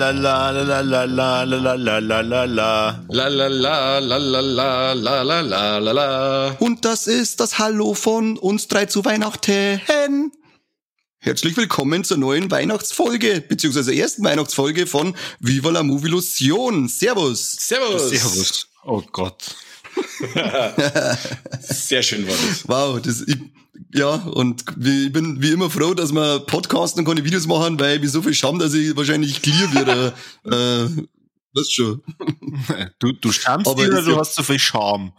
La la la la la la la la la la la la. La la la la la la la la la la la. Und das ist das Hallo von uns drei zu Weihnachten. Herzlich willkommen zur neuen Weihnachtsfolge, beziehungsweise ersten Weihnachtsfolge von Viva la Movilusion. Servus. Servus. Servus. Oh Gott. Sehr schön war das. Wow, das, ich, ja, und ich bin wie immer froh, dass wir podcasten und keine Videos machen, weil ich so viel Scham, dass ich wahrscheinlich clear wieder, äh, das schon. Du, du schamst Aber dich oder du ja- hast so viel Scham?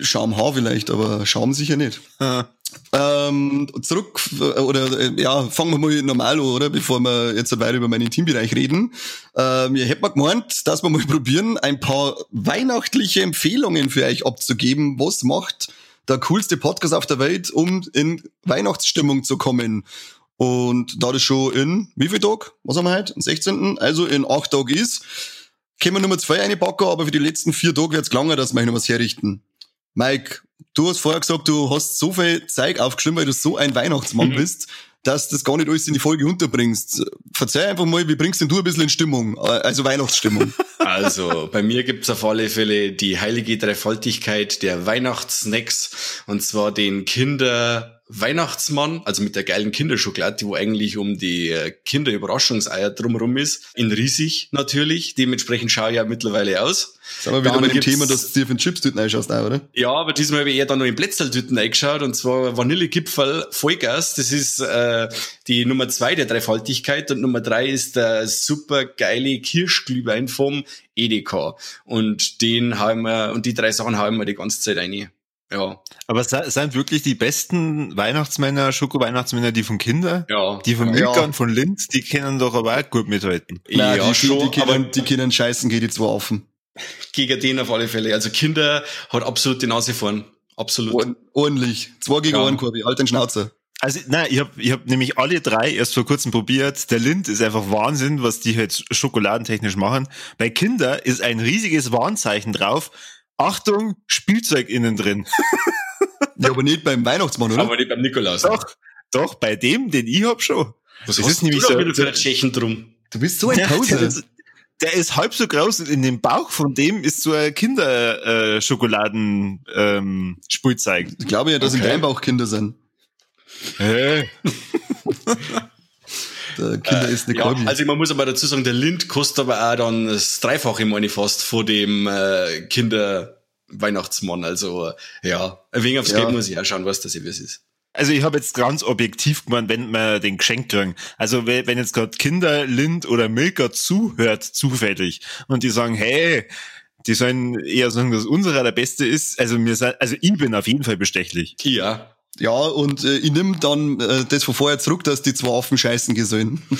Scham Haar vielleicht, aber Scham sicher nicht. Ähm, zurück, äh, oder äh, ja, fangen wir mal normal an, oder? Bevor wir jetzt weiter über meinen Teambereich reden. Ähm, ich hätte mal gemeint, dass wir mal probieren, ein paar weihnachtliche Empfehlungen für euch abzugeben. Was macht der coolste Podcast auf der Welt, um in Weihnachtsstimmung zu kommen? Und da das schon in, wie viel Tag? Was haben wir heute? Am 16. Also in acht Tagen ist, können wir Nummer zwei einpacken, aber für die letzten vier Tage wird's lange, dass wir noch was herrichten. Mike, du hast vorher gesagt, du hast so viel Zeug aufgeschrieben, weil du so ein Weihnachtsmann Mhm. bist, dass das gar nicht alles in die Folge unterbringst. Verzeih einfach mal, wie bringst denn du ein bisschen in Stimmung? Äh, Also Weihnachtsstimmung. Also, bei mir gibt's auf alle Fälle die heilige Dreifaltigkeit der Weihnachtssnacks. Und zwar den Kinder Weihnachtsmann, also mit der geilen Kinderschokolade, die wo eigentlich um die äh, Kinderüberraschungseier drumherum ist. In riesig natürlich. Dementsprechend schaue ich ja mittlerweile aus. Sagen wir wieder bei dem Thema, dass du dir den Chips-Tüten einschaust, auch, oder? Ja, aber diesmal habe ich eher dann noch in Plätzltüten eingeschaut und zwar Vanillekipferl Vollgas. Das ist äh, die Nummer zwei der Dreifaltigkeit und Nummer drei ist der super geile Kirschglühwein vom Edeka. Und den haben wir, und die drei Sachen haben wir die ganze Zeit rein. Ja, Aber se- sind wirklich die besten Weihnachtsmänner, Schoko-Weihnachtsmänner, die von Kinder? ja. Die von Ja. Milka und von Linz, die können doch aber auch gut mithalten. Nein, ja, die, schon, die, die, aber können, die können scheißen, geht die zwei offen. gegen den auf alle Fälle. Also Kinder hat absolut die Nase vorn. Absolut. Ord- Ordentlich. Zwei gegen Ja. einen, Korbi. Halt den Schnauzer. Also, nein, ich habe ich hab nämlich alle drei erst vor kurzem probiert. Der Lind ist einfach Wahnsinn, was die halt schokoladentechnisch machen. Bei Kinder ist ein riesiges Warnzeichen drauf. Achtung, Spielzeug innen drin. Ja, aber nicht beim Weihnachtsmann, oder? Aber nicht beim Nikolaus. Doch, doch, bei dem, den ich hab schon. Was Das hast ist nämlich so- wieder für einen Tschechen drum? Du bist so ein Der, der, Poser. ist, der ist halb so groß und in dem Bauch von dem ist so ein Kinderschokoladen äh, ähm, Spielzeug. Ich glaube ja, dass in Okay. deinem Bauch Kinder sind. Hä? Der Kinder ist eine Ja, Korbi. also man muss aber dazu sagen, der Lind kostet aber auch dann das Dreifache, meine ich fast, vor dem äh, Kinder-Weihnachtsmann. Also äh, ja, ein wenig aufs Ja. Geld muss ich auch schauen, was das was ist. Also ich habe jetzt ganz objektiv gemeint, wenn wir den Geschenk kriegen. Also we- wenn jetzt gerade Kinder, Lind oder Milka zuhört, zufällig, und die sagen, hey, die sollen eher sagen, dass unserer der Beste ist. Also mir also ich bin auf jeden Fall bestechlich. Ja. Ja, und äh, ich nimm dann äh, das von vorher zurück, dass die zwei offen scheißen gesehen.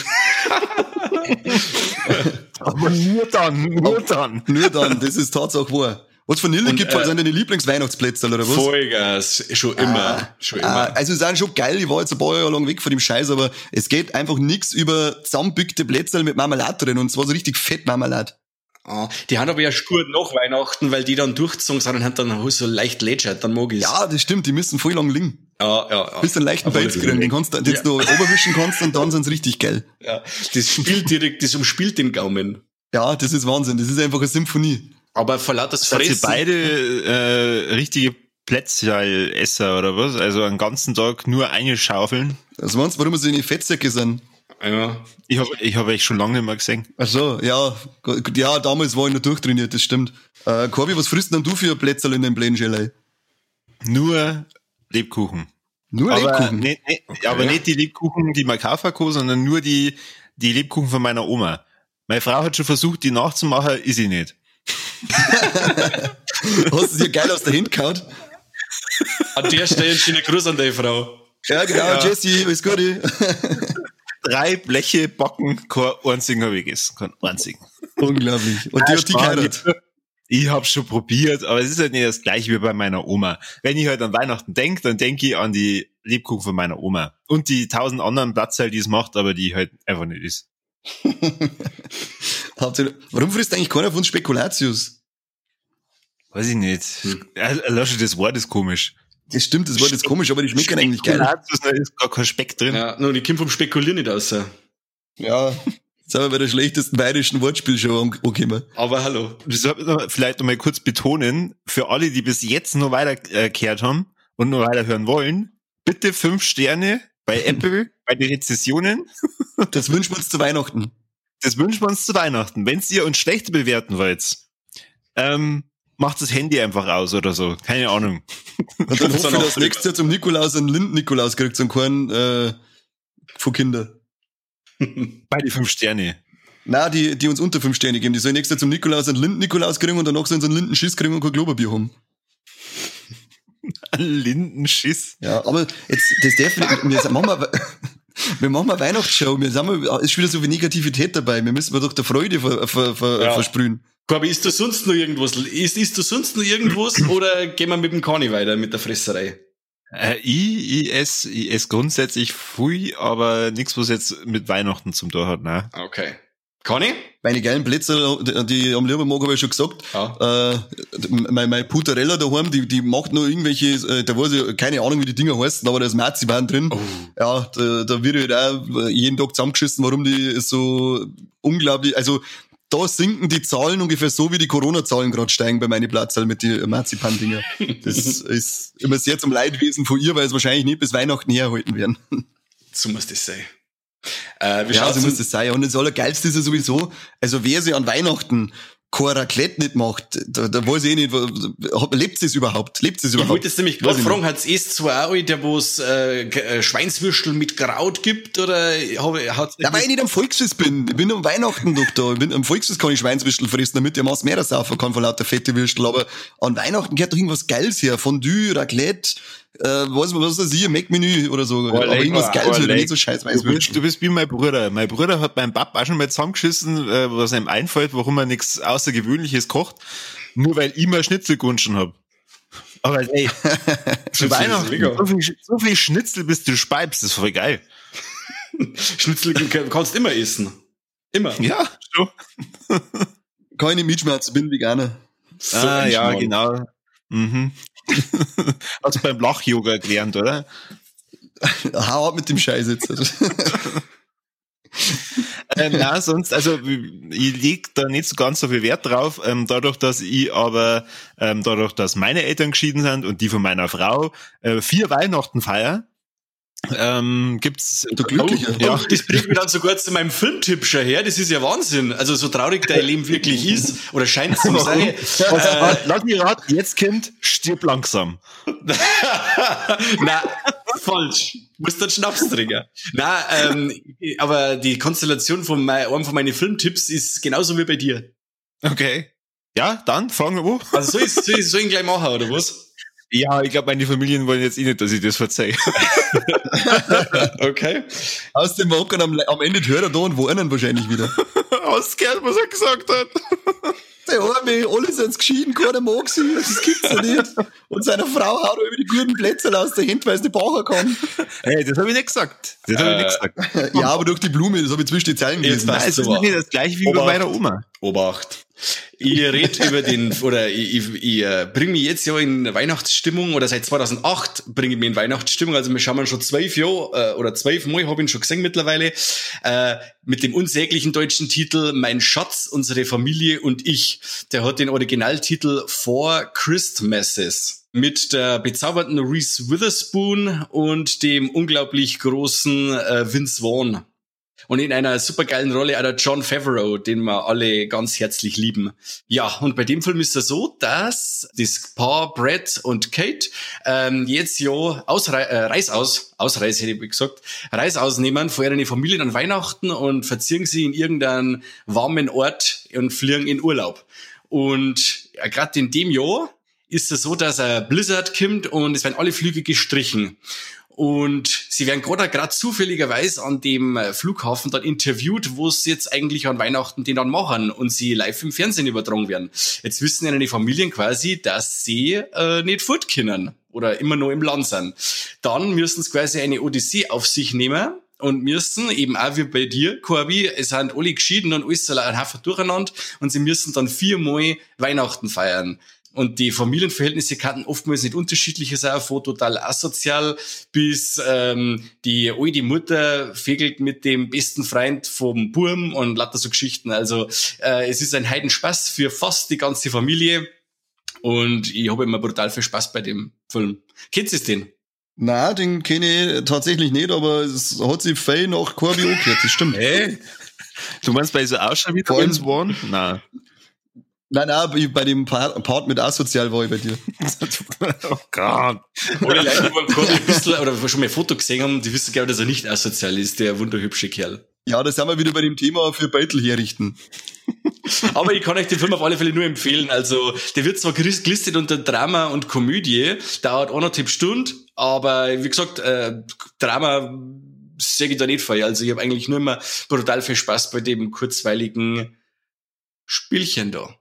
Aber nur dann, nur dann. Nur dann, das ist Tatsache wahr. Was Vanille gibt, äh, sind deine Lieblingsweihnachtsplätze oder was? Vollgas, schon immer. schon immer. Ah, also sind schon geil, ich war jetzt ein paar Jahre lang weg von dem Scheiß, aber es geht einfach nix über zusammenbückte Plätzchen mit Marmelade drin und zwar so richtig fett Marmelade. Ah, die haben aber ja Spur nach Weihnachten, weil die dann durchgezogen sind und haben dann so leicht lätschert, dann mag ich's. Ja, das stimmt, die müssen voll lang liegen. ja, ja. ja. Bis du einen leichten Pelz kriegen, den kannst du, den Ja. du oberwischen kannst und dann sind's richtig geil. Ja, das spielt direkt, das umspielt den Gaumen. Ja, das ist Wahnsinn, das ist einfach eine Symphonie. Aber vor lauter Fressen. beide äh, richtige Plätzchalesser oder was? Also einen ganzen Tag nur eine Schaufeln? Also meinst du, warum so in die Fettsäcke sind? Ja. Ich habe ich hab euch schon lange nicht mehr gesehen. Ach so, ja, ja, damals war ich noch durchtrainiert, das stimmt. Äh, Corby, was frisst denn du für Plätzchen in dem Plätzchen? Nur Lebkuchen. Nur aber, Lebkuchen. Nee, nee, aber nicht die Lebkuchen, die man kaufen kann, sondern nur die, die Lebkuchen von meiner Oma. Meine Frau hat schon versucht, die nachzumachen, ist sie nicht. Hast du dir geil aus der Hand gehauen? An der Stelle schöne Gruß an deine Frau. Ja, genau, Ja. Jesse, alles Gute. Drei Bleche backen, kein einzigen habe ich gegessen. Kein einzigen. Unglaublich. Und die hat die geheiratet. Ich habe schon probiert, aber es ist halt nicht das gleiche wie bei meiner Oma. Wenn ich halt an Weihnachten denke, dann denke ich an die Lebkuchen von meiner Oma. Und die tausend anderen Platzteile, die es macht, aber die halt einfach nicht ist. Warum frisst eigentlich keiner von uns Spekulatius? Weiß ich nicht. Also, Lösche, das Wort ist komisch. Das stimmt, das Wort ist komisch, aber die schmecken eigentlich geil. Da ist gar kein Speck drin. Ja, nur die Kim vom Spekulieren nicht raus. Ja, Jetzt sind wir bei der schlechtesten bayerischen Wortspielshow angekommen. Aber hallo. Das sollte man vielleicht noch mal kurz betonen, für alle, die bis jetzt nur weitergehört haben und nur weiterhören wollen, bitte fünf Sterne bei Apple, bei den Rezessionen. Das wünschen wir uns zu Weihnachten. Das wünschen wir uns zu Weihnachten. Wenn ihr uns schlecht bewerten wollt, ähm, macht das Handy einfach aus oder so. Keine Ahnung. Und dann hoffe ich, dass nächstes Jahr zum Nikolaus einen Lind-Nikolaus kriegt, so einen kleinen äh, von Kindern. Bei die fünf Sterne. Na, die, die uns unter fünf Sterne geben. Die sollen nächstes Jahr zum Nikolaus einen Lind-Nikolaus kriegen und danach sollen sie einen Lindenschiss kriegen und kein Klopapier haben. Lindenschiss. Ja, aber jetzt, das darf nicht, wir machen mal, wir machen mal Weihnachtsshow, wir sind mal, ist wieder so viel Negativität dabei, wir müssen wir doch der Freude ver, ver, ver, Ja. versprühen. Corby, ist da sonst noch irgendwas? Ist, ist da sonst noch irgendwas oder gehen wir mit dem Kani weiter mit der Fresserei? Äh, ich, ich esse, ich esse grundsätzlich viel, aber nichts, was jetzt mit Weihnachten zum Tor hat, ne? Okay. Kani? Meine geilen Plätze, die, am lieben mag, habe ich schon gesagt. Ja. Äh, mein, mein Putarella daheim, die, die macht noch irgendwelche, äh, da weiß ich, keine Ahnung, wie die Dinger heißen, aber da ist Marzipan drin. Oh. Ja, da, da wird halt auch jeden Tag zusammengeschissen, warum die so unglaublich, also da sinken die Zahlen ungefähr so, wie die Corona-Zahlen gerade steigen bei meinen Platzal mit den Marzipan-Dinger. Das ist immer sehr zum Leidwesen von ihr, weil es wahrscheinlich nicht bis Weihnachten herhalten werden. So muss das sein. Äh, wie Ja, so muss das sein. Und das Allergeilste ist ja sowieso, also wer sich an Weihnachten kein Raclette nicht macht, da, da weiß ich eh nicht, lebt es überhaupt? Lebt es Ich überhaupt? wollte jetzt nämlich gerade ich fragen, hat's erst zwei auch der wo es äh, äh, Schweinswürstel mit Kraut gibt oder hat's Ja, weil ich nicht am Volksfest bin. Ich bin am Weihnachten doch da. Ich bin, am Volksfest kann ich Schweinswürstel fressen, damit der Maß mehr saufen kann von lauter fette Würstel. Aber an Weihnachten gehört doch irgendwas Geiles her. Fondue, Raclette, äh, was, was weiß ich, Mac-Menü oder so. Aber leck, irgendwas oh, Geiles oh, oder nicht so scheiß Du bist, du bist wie mein Bruder. Mein Bruder hat beim Papa auch schon mal zusammengeschissen, äh, was ihm einfällt, warum er nichts Außergewöhnliches kocht. Nur weil ich mal Schnitzel gewünscht hab. Aber ey, zu ist Weihnachten so viel, so viel Schnitzel, bis du speibst, ist voll geil. Schnitzel kann- kannst immer essen. Immer. Ja, so. Keine Mitschmerzen, bin Veganer. So ah, ja, genau. Mhm. Hast du beim Lach-Yoga gelernt, oder? Hau ab mit dem Scheiß jetzt. ähm, na, sonst, also ich leg da nicht so ganz so viel Wert drauf, ähm, dadurch, dass ich aber, ähm, dadurch, dass meine Eltern geschieden sind und die von meiner Frau, äh, vier Weihnachten feier, ähm, gibt's Du Glücklicher. Ja, das bringt mich dann sogar zu meinem Filmtipp schon her. Das ist ja Wahnsinn. Also so traurig dein Leben wirklich ist, oder scheint es zu sein. Was, lass mich raten, jetzt Kind, stirb langsam. Na, falsch. Musst dann Schnaps trinken. Na, ähm, aber die Konstellation von mein, einem von meinen Filmtipps ist genauso wie bei dir. Okay. Ja, dann fragen wir wo. Also soll ich, soll ich, soll ich ihn gleich machen, oder was? Ja, ich glaube, meine Familien wollen jetzt eh nicht, dass ich das verzeihe. Okay. Aus dem Wacken am, am Ende hört er da und wohnen wahrscheinlich wieder. Hast du gehört, was er gesagt hat? Der Arme, alle sind geschieden, keiner mag sie, das gibt's ja nicht. Und seine Frau haut über die guten Plätze aus der Hand, weil sie nicht brauchen kann. Hey, das habe ich nicht gesagt. Das habe ich Äh, nicht gesagt. Ja, aber durch die Blume, das habe ich zwischen die Zeilen Jetzt gelesen. passt Nein, es ist nicht das gleiche wie bei meiner Oma. Obacht. Ich rede über den, oder ich, ich, ich äh, bringe mich jetzt ja in Weihnachtsstimmung, oder seit 2008 bringe ich mich in Weihnachtsstimmung, also wir schauen schon zwölf Jahre, äh, oder zwölf Mal, habe ich ihn schon gesehen mittlerweile, äh, mit dem unsäglichen deutschen Titel Mein Schatz, unsere Familie und ich. Der hat den Originaltitel Four Christmases mit der bezaubernden Reese Witherspoon und dem unglaublich großen äh, Vince Vaughn. Und in einer supergeilen Rolle der John Favreau, den wir alle ganz herzlich lieben. Ja, und bei dem Film ist es so, dass das Paar Brad und Kate ähm, jetzt ja Ausrei äh, Reis aus, Ausreise hätte ich gesagt, Reis ausnehmen vor ihren Familien an Weihnachten und verziehen sie in irgendeinen warmen Ort und fliegen in Urlaub. Und ja, gerade in dem Jahr ist es so, dass ein Blizzard kommt und es werden alle Flüge gestrichen. Und sie werden gerade gerade zufälligerweise an dem äh, Flughafen dann interviewt, wo sie jetzt eigentlich an Weihnachten den dann machen und sie live im Fernsehen übertragen werden. Jetzt wissen ja die Familien quasi, dass sie äh, nicht fort können oder immer nur im Land sind. Dann müssen sie quasi eine Odyssee auf sich nehmen und müssen eben auch wie bei dir, Corby, es sind alle geschieden und alles so ein Haufen durcheinander und sie müssen dann viermal Weihnachten feiern. Und die Familienverhältnisse kannten oftmals nicht unterschiedliche sein, von total asozial bis ähm, die alte Mutter fegelt mit dem besten Freund vom Burm und lauter so Geschichten. Also äh, es ist ein Heidenspaß für fast die ganze Familie und ich habe immer brutal viel Spaß bei dem Film. Kennst du es den? Na, den kenne ich tatsächlich nicht, aber es hat sich fein nach Corby angehört, das stimmt. Hey. Du meinst bei so Ausschauvitamins One? Nein. Nein, nein, bei dem Part mit asozial war ich bei dir. oh Gott. Alle Leute, die Corby ein bisschen, oder schon mal ein Foto gesehen haben, die wissen, glaube ich, dass er nicht asozial ist, der wunderhübsche Kerl. Ja, da sind wir wieder bei dem Thema für Beitel herrichten. Aber ich kann euch den Film auf alle Fälle nur empfehlen. Also, der wird zwar gelistet unter Drama und Komödie, dauert anderthalb Stunden, aber wie gesagt, äh, Drama sehe ich da nicht vor. Also, ich habe eigentlich nur immer brutal viel Spaß bei dem kurzweiligen Spielchen da.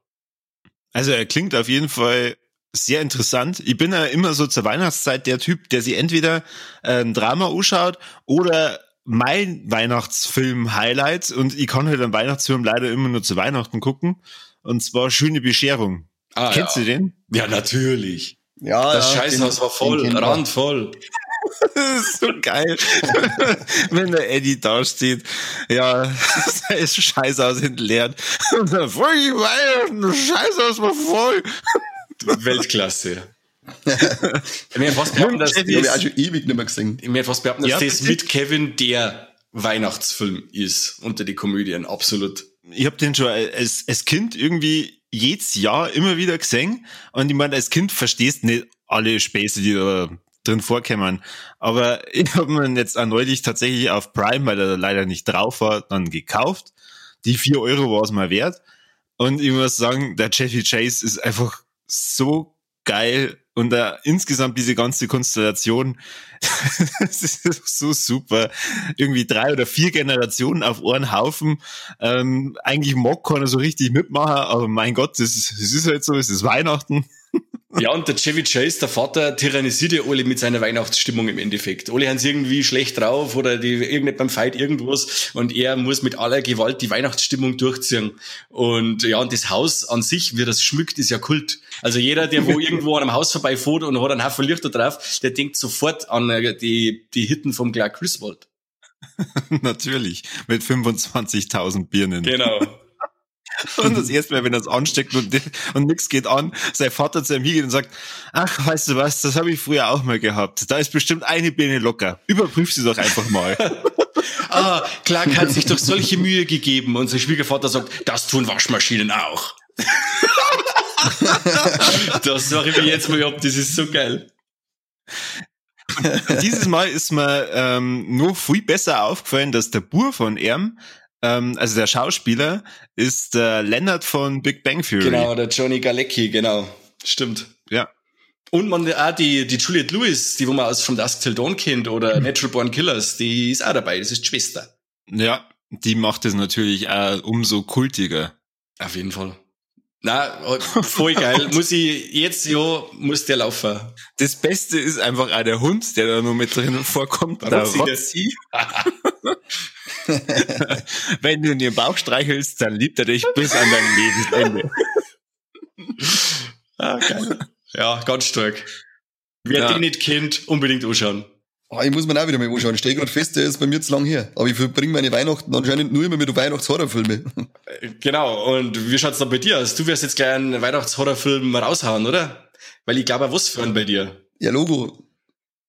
Also, er klingt auf jeden Fall sehr interessant. Ich bin ja immer so zur Weihnachtszeit der Typ, der sich entweder äh, ein Drama anschaut oder mein Weihnachtsfilm-Highlight und ich kann halt einen Weihnachtsfilm leider immer nur zu Weihnachten gucken. Und zwar Schöne Bescherung. Ah, Kennst ja. du den? Ja, natürlich. Ja, das ja, Scheißhaus war voll, randvoll. das ist so geil. Wenn der Eddie da steht, ja, sein Scheißhaus entleert. Und dann, voll das Scheißhaus war voll. Weltklasse. mir fast behaupten, dass das, ich auch schon ewig nicht mehr gesehen. Mir fast behaupten, dass ja, das mit Kevin der Weihnachtsfilm ist unter die Komödien, absolut. Ich habe den schon als, als Kind irgendwie jedes Jahr immer wieder gesehen und ich meine, als Kind verstehst nicht alle Späße, die da drin vorkommen. Aber ich habe mir jetzt auch neulich tatsächlich auf Prime, weil er leider nicht drauf war, dann gekauft. Die vier Euro war es mal wert. Und ich muss sagen, der Jeffy Chase ist einfach so geil und da insgesamt diese ganze Konstellation, das ist so super. Irgendwie drei oder vier Generationen auf einen Haufen. Ähm, eigentlich mag keiner so richtig mitmachen, aber mein Gott, das ist, das ist halt so, es ist Weihnachten. Ja, und der Chevy Chase, der Vater, tyrannisiert ja alle mit seiner Weihnachtsstimmung im Endeffekt. Haben sie irgendwie schlecht drauf oder die irgendein beim Fight irgendwas und er muss mit aller Gewalt die Weihnachtsstimmung durchziehen. Und ja, und das Haus an sich, wie das schmückt, ist ja Kult. Also jeder, der wo irgendwo an einem Haus vorbeifährt und hat einen Haufen Lichter drauf, der denkt sofort an äh, die, die Hitten vom Clark Griswold. Natürlich, mit 25.000 Birnen. Genau. Und das erste Mal, wenn er es ansteckt und, und nichts geht an, sein Vater zu ihm hingeht und sagt, ach, weißt du was, das habe ich früher auch mal gehabt. Da ist bestimmt eine Birne locker. Überprüf sie doch einfach mal. ah, Clark hat sich doch solche Mühe gegeben. Und sein Schwiegervater sagt, das tun Waschmaschinen auch. das sage ich mir jetzt mal ab, das ist so geil. Und dieses Mal ist mir ähm, nur viel besser aufgefallen, dass der Bur von Erm ähm, also der Schauspieler ist äh, Leonard von Big Bang Theory. Genau, der Johnny Galecki, genau. Stimmt. Ja. Und man, auch die, die Juliette Lewis, die wo man aus From Dusk Till Dawn kennt oder mhm. Natural Born Killers, die ist auch dabei, das ist die Schwester. Ja, die macht es natürlich auch umso kultiger. Auf jeden Fall. Na, voll geil. muss ich, jetzt, ja, muss der laufen. Das Beste ist einfach auch der Hund, der da noch mit drin vorkommt. Der Rotzi. Wenn du in den Bauch streichelst, dann liebt er dich bis an dein Lebensende. ah, geil. Ja, ganz stark. Wer ja. den nicht kennt, unbedingt anschauen. Oh, ich muss mir auch wieder mal anschauen. Ich stehe gerade fest, der ist bei mir zu lang her. Aber ich verbringe meine Weihnachten anscheinend nur immer mit Weihnachtshorrorfilmen. Genau. Und wie schaut's dann bei dir aus? Du wirst jetzt gleich einen Weihnachtshorrorfilm raushauen, oder? Weil ich glaube, was für einen bei dir. Ja, Logo.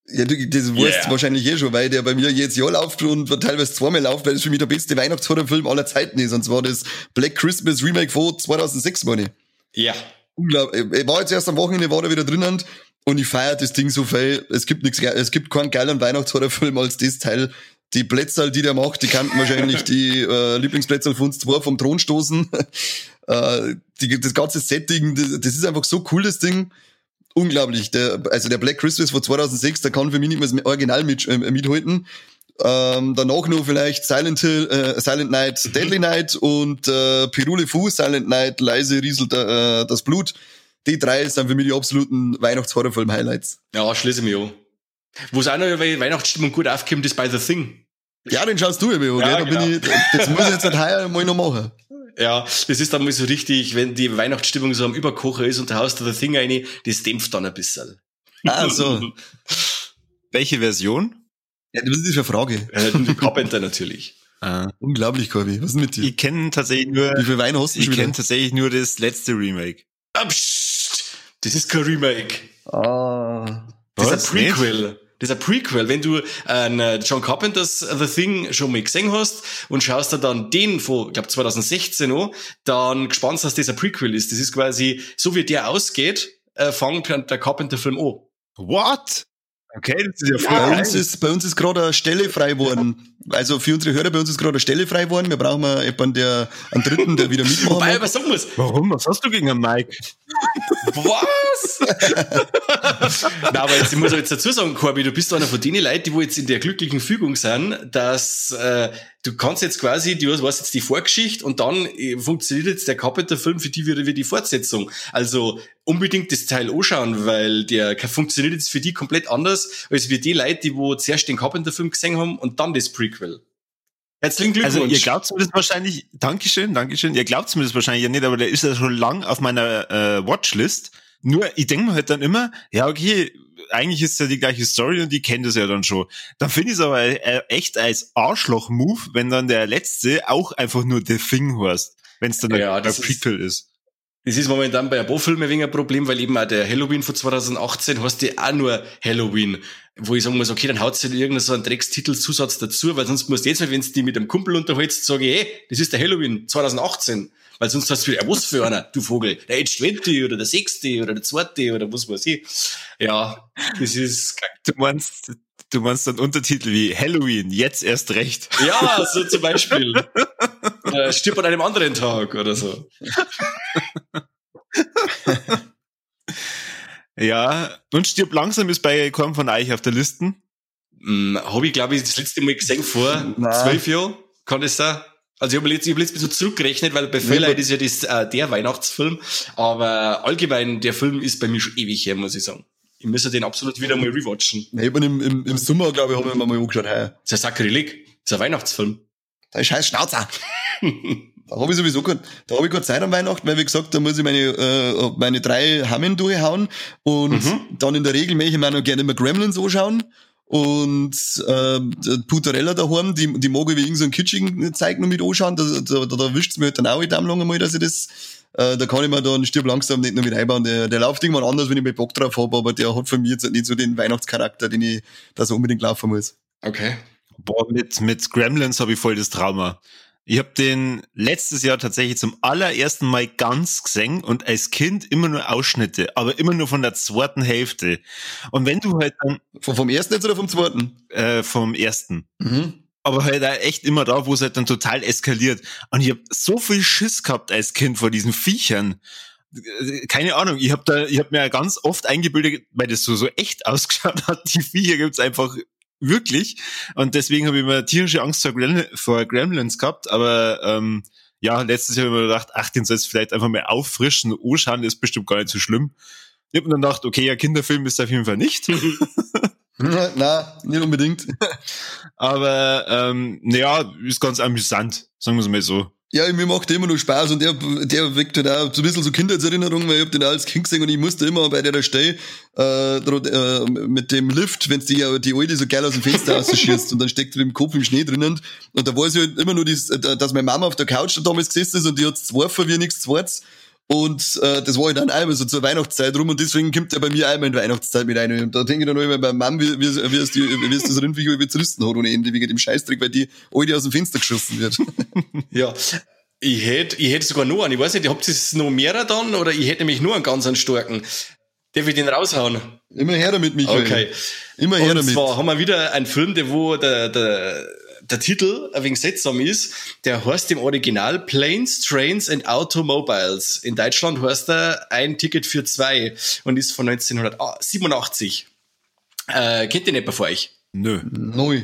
Ja, du, das weißt yeah. wahrscheinlich eh schon, weil der bei mir jetzt Jahr läuft und teilweise zweimal läuft, weil das für mich der beste Weihnachtshorrorfilm aller Zeiten ist. Und zwar das Black Christmas Remake von 2006, meine ich. Ja. Unglaublich. Ich war jetzt erst am Wochenende, war da wieder drinnen und ich feiere das Ding so viel. Es gibt nichts, es gibt keinen geilen Weihnachtshorrorfilm als das Teil. Die Plätze, die der macht, die kannten wahrscheinlich die äh, Lieblingsplätze von uns zwei vom Thron stoßen. äh, die, das ganze Setting, das, das ist einfach so cool, das Ding unglaublich. Der, also der Black Christmas von 2006, der kann für mich nicht mehr das Original mit, äh, mithalten. Ähm, danach noch vielleicht Silent Hill, äh, Silent Night. Deadly Night und äh, Pirule Fu, Silent Night, leise rieselt äh, das Blut. Die drei sind für mich die absoluten Weihnachts-Horrorfilm-Highlights. Ja, schließe mich an. Wo es auch noch über Weihnachtsstimmung gut aufkommt, ist bei The Thing. Ja, den schaust du immer ja, da genau. bin ich, das muss ich jetzt halt heuer mal noch machen. Ja, das ist dann mal so richtig, wenn die Weihnachtsstimmung so am Überkocher ist und da haust du The Thing rein, das dämpft dann ein bisschen. Ah, so. Welche Version? Ja, ist das für eine Frage? Äh, die Carpenter natürlich. Ah. Unglaublich, Corby. Was ist denn mit dir? Ich kenne tatsächlich nur, Wie viel Wein hast du ich kenne tatsächlich nur das letzte Remake. Ah, psst, das ist kein Remake. Ah. Das Was? ist ein Prequel. Ein Prequel. Wenn du ein äh, John Carpenters The Thing schon mal gesehen hast und schaust dir dann den von, ich glaube 2016 an, dann gespannt, dass das ein Prequel ist. Das ist quasi, so wie der ausgeht, äh, fängt der Carpenter-Film an. What? Okay, das ist ja voll Bei uns ist, bei uns ist gerade eine Stelle frei geworden. Also für unsere Hörer, bei uns ist gerade eine Stelle frei geworden. Wir brauchen mal jemanden, der, einen Dritten, der wieder mitmachen Wobei, was sagen muss, Warum? Was hast du gegen einen Mike? was? Na, aber jetzt, ich muss aber jetzt dazu sagen, Corby, du bist einer von denen Leuten, die wo jetzt in der glücklichen Fügung sind, dass äh, du kannst jetzt quasi, du hast jetzt die Vorgeschichte und dann äh, funktioniert jetzt der Carpenter-Film für die wieder wie die Fortsetzung. Also unbedingt das Teil anschauen, weil der funktioniert jetzt für die komplett anders, als wie die Leute, die wo zuerst den Carpenter-Film gesehen haben und dann das Prequel. Herzlichen Glückwunsch. Also ihr glaubt mir das wahrscheinlich, Dankeschön, Dankeschön, ihr glaubt mir das wahrscheinlich ja nicht, aber der ist ja schon lang auf meiner äh, Watchlist. Nur, ich denke mir halt dann immer, ja okay, eigentlich ist ja die gleiche Story und die kennt es ja dann schon. Dann finde ich es aber äh, echt als Arschloch-Move, wenn dann der letzte auch einfach nur The Thing heißt, wenn es dann Ja, das ein ist- Prequel ist. Das ist momentan bei ein paar Filmen ein wenig ein Problem, weil eben auch der Halloween von 2018 hast du auch nur Halloween. Wo ich sagen muss, okay, dann haut sie irgendeinen so einen Dreckstitelzusatz dazu, weil sonst musst du jetzt halt, wenn du die mit einem Kumpel unterhältst, sage ich, hey, das ist der Halloween 2018. Weil sonst hast du wieder, was für einer, du Vogel? Der Age 20 oder der 6. oder der 2. oder was weiß ich. Ja, das ist, Du meinst, du meinst dann Untertitel wie Halloween, jetzt erst recht. ja, so zum Beispiel. äh, stirb an einem anderen Tag oder so. Ja, und stirb langsam ist bei Korn von Eich auf der Listen. Hm, habe ich, glaube ich, das letzte Mal gesehen vor Nein. zwölf Jahren. Kann das sein? Also ich habe jetzt, ich hab jetzt ein bisschen zurückgerechnet, weil bei aber- ist ja das, äh, der Weihnachtsfilm. Aber allgemein, der Film ist bei mir schon ewig her, muss ich sagen. Ich müsste den absolut wieder mal rewatchen. Nee, ich bin im, im, im Sommer, glaube ich, haben wir mal angeschaut. Hey, Das ist ein Sakrileg. Das ist ein Weihnachtsfilm. da ist scheiß Schnauzer. Da habe ich sowieso keine, da habe ich keine Zeit an Weihnachten, weil wie gesagt, da muss ich meine, äh, meine drei Hammen durchhauen und Mhm. dann in der Regel möchte ich mir auch noch gerne immer Gremlins anschauen und äh, der Putarella daheim, die, die mag ich wie irgendeinen so einen kitschigen Zeug noch mit anschauen, da, da, da, da wischt's mir halt dann auch in lang einmal, dass ich das äh, da kann ich mir dann stirb langsam nicht noch mit einbauen. Der, der läuft irgendwann anders, wenn ich mal Bock drauf habe, aber der hat von mir jetzt nicht so den Weihnachtscharakter, den ich da so unbedingt laufen muss. Okay. Boah, mit, mit Gremlins habe ich voll das Trauma. Ich habe den letztes Jahr tatsächlich zum allerersten Mal ganz gesehen und als Kind immer nur Ausschnitte, aber immer nur von der zweiten Hälfte. Und wenn du halt dann Vom, vom ersten jetzt oder vom zweiten? äh, vom ersten, Mhm. aber halt auch echt immer da, wo es halt dann total eskaliert. Und ich habe so viel Schiss gehabt als Kind vor diesen Viechern. Äh, Keine Ahnung, ich habe da, ich habe mir ja ganz oft eingebildet, weil das so so echt ausgeschaut hat. Die Viecher gibt's einfach wirklich. Und deswegen habe ich immer tierische Angst vor, Gremlin, vor Gremlins gehabt. Aber ähm, ja, letztes Jahr habe ich mir gedacht, ach, den sollst du vielleicht einfach mal auffrischen. anschauen, ist bestimmt gar nicht so schlimm. Ich habe mir dann gedacht, okay, ja, Kinderfilm ist auf jeden Fall nicht. Nein, nicht unbedingt. Aber ähm, naja, ist ganz amüsant, sagen wir es mal so. Ja, mir macht der immer noch Spaß und der, der weckt halt auch so ein bisschen so Kindheitserinnerungen, weil ich hab den auch als Kind gesehen und ich musste immer bei der Stelle äh, äh, mit dem Lift, wenn's die, die Alte so geil aus dem Fenster rausschießt und dann steckt mit dem Kopf im Schnee drinnen und da weiß ich halt immer nur, das, dass meine Mama auf der Couch da damals gesessen ist und die hat's geworfen wie nichts Zweites und äh, das war halt dann einmal so zur Weihnachtszeit rum und deswegen kommt er bei mir einmal in die Weihnachtszeit mit rein. Und da denke ich dann auch immer bei Mom, wie, wie, wie, es die, wie es das Rindviech über zu rüsten hat ohne Ende, wegen dem Scheißtrick, weil die Alte aus dem Fenster geschossen wird. Ja. Ich hätte, ich hätte sogar noch einen. Ich weiß nicht, habt ihr es noch mehrere dann? Oder ich hätte nämlich nur einen ganz einen starken. Darf ich den raushauen? Immer her damit, Michael. Okay. Immer her Und damit. zwar haben wir wieder einen Film, der wo der, der, der Titel ein wenig seltsam ist. Der heißt im Original Planes, Trains and Automobiles. In Deutschland heißt er Ein Ticket für zwei und ist von 1987. Äh, kennt ihr nicht bei euch? Nö. Neu.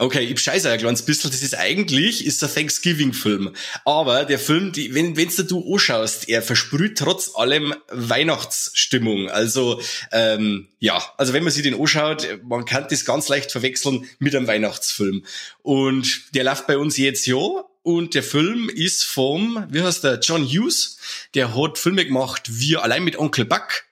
Okay, ich scheiße ein kleines bisschen. Das ist eigentlich, ist ein Thanksgiving-Film. Aber der Film, die, wenn, wenn's da du anschaust, er versprüht trotz allem Weihnachtsstimmung. Also, ähm, ja, also wenn man sich den anschaut, man kann das ganz leicht verwechseln mit einem Weihnachtsfilm. Und der läuft bei uns jetzt ja und der Film ist vom, wie heißt der, John Hughes. Der hat Filme gemacht wie allein mit Onkel Buck.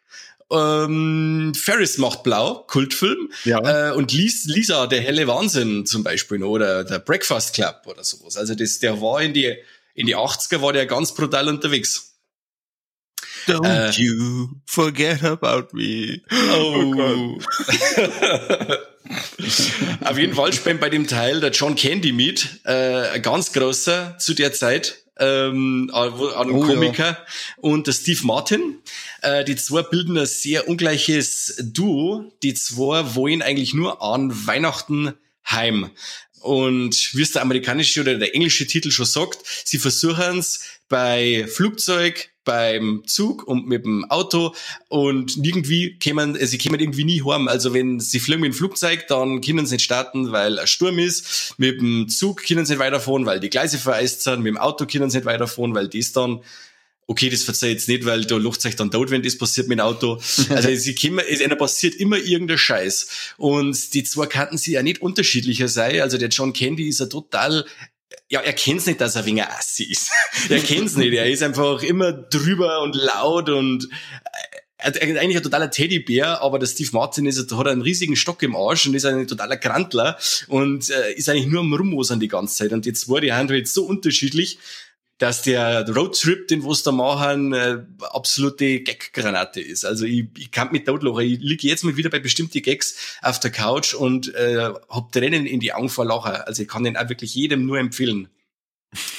Ähm, Ferris macht blau, Kultfilm. Ja. Äh, und Lis, Lisa, der helle Wahnsinn zum Beispiel noch, oder der Breakfast Club oder sowas. Also das, der war in die, in die 80er war der ganz brutal unterwegs. Don't Äh. you forget about me. Oh. Auf jeden Fall spielt bei dem Teil der John Candy mit, äh, ein ganz großer zu der Zeit, ähm, an an Oh, ja. Komiker und der Steve Martin. Äh, die zwei bilden ein sehr ungleiches Duo. Die zwei wollen eigentlich nur an Weihnachten heim. Und wie es der amerikanische oder der englische Titel schon sagt, sie versuchen es bei Flugzeug, beim Zug und mit dem Auto und irgendwie kämen, äh, sie kämen irgendwie nie heim. Also wenn sie fliegen mit dem Flugzeug, dann können sie nicht starten, weil ein Sturm ist. Mit dem Zug können sie nicht weiterfahren, weil die Gleise vereist sind. Mit dem Auto können sie nicht weiterfahren, weil das dann Okay, das verzeih ich jetzt nicht, weil da sich dann tot, wenn das passiert mit dem Auto. Also sie kommen, es einer passiert immer irgendein Scheiß. Und die zwei kannten sie ja nicht unterschiedlicher sein. Also der John Candy ist ja total ja, er kennt's nicht, dass er wegen Assi ist. er kennt's nicht. Er ist einfach immer drüber und laut und äh, eigentlich ein totaler Teddybär, aber der Steve Martin ist, hat einen riesigen Stock im Arsch und ist ein totaler Grantler und äh, ist eigentlich nur am Rummosern die ganze Zeit. Und die zwei, die haben halt so unterschiedlich, dass der Roadtrip, den was da machen, äh, absolute Gaggranate ist. Also ich, ich kann mit totlachen. Ich liege jetzt mal wieder bei bestimmten Gags auf der Couch und äh, hab Tränen in die Augen vor Lachen. Also ich kann den auch wirklich jedem nur empfehlen.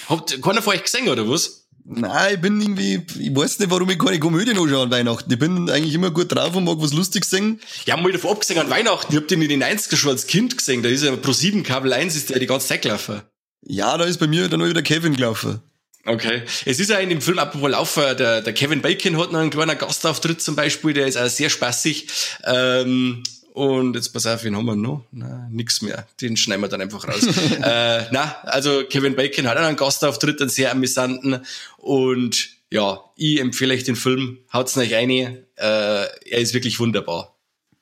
Habt keiner von euch gesehen, oder was? Nein, ich bin irgendwie, ich weiß nicht, warum ich keine Komödie anschaue an Weihnachten. Ich bin eigentlich immer gut drauf und mag was Lustiges singen. Ja, mal davon abgesehen an Weihnachten. Ich hab den in den 90er schon als Kind gesehen. Da ist ja Pro 7 Kabel 1 ist der die ganze Zeit gelaufen. Ja, da ist bei mir dann auch wieder Kevin gelaufen. Okay. Es ist ja in dem Film apropos Laufen, der, der Kevin Bacon hat noch einen kleinen Gastauftritt zum Beispiel, der ist auch sehr spaßig. Ähm, und jetzt pass auf, wen haben wir noch? Na, nix mehr. Den schneiden wir dann einfach raus. äh, na, also Kevin Bacon hat auch einen Gastauftritt, einen sehr amüsanten. Und ja, ich empfehle euch den Film. Haut's euch rein. Äh, er ist wirklich wunderbar.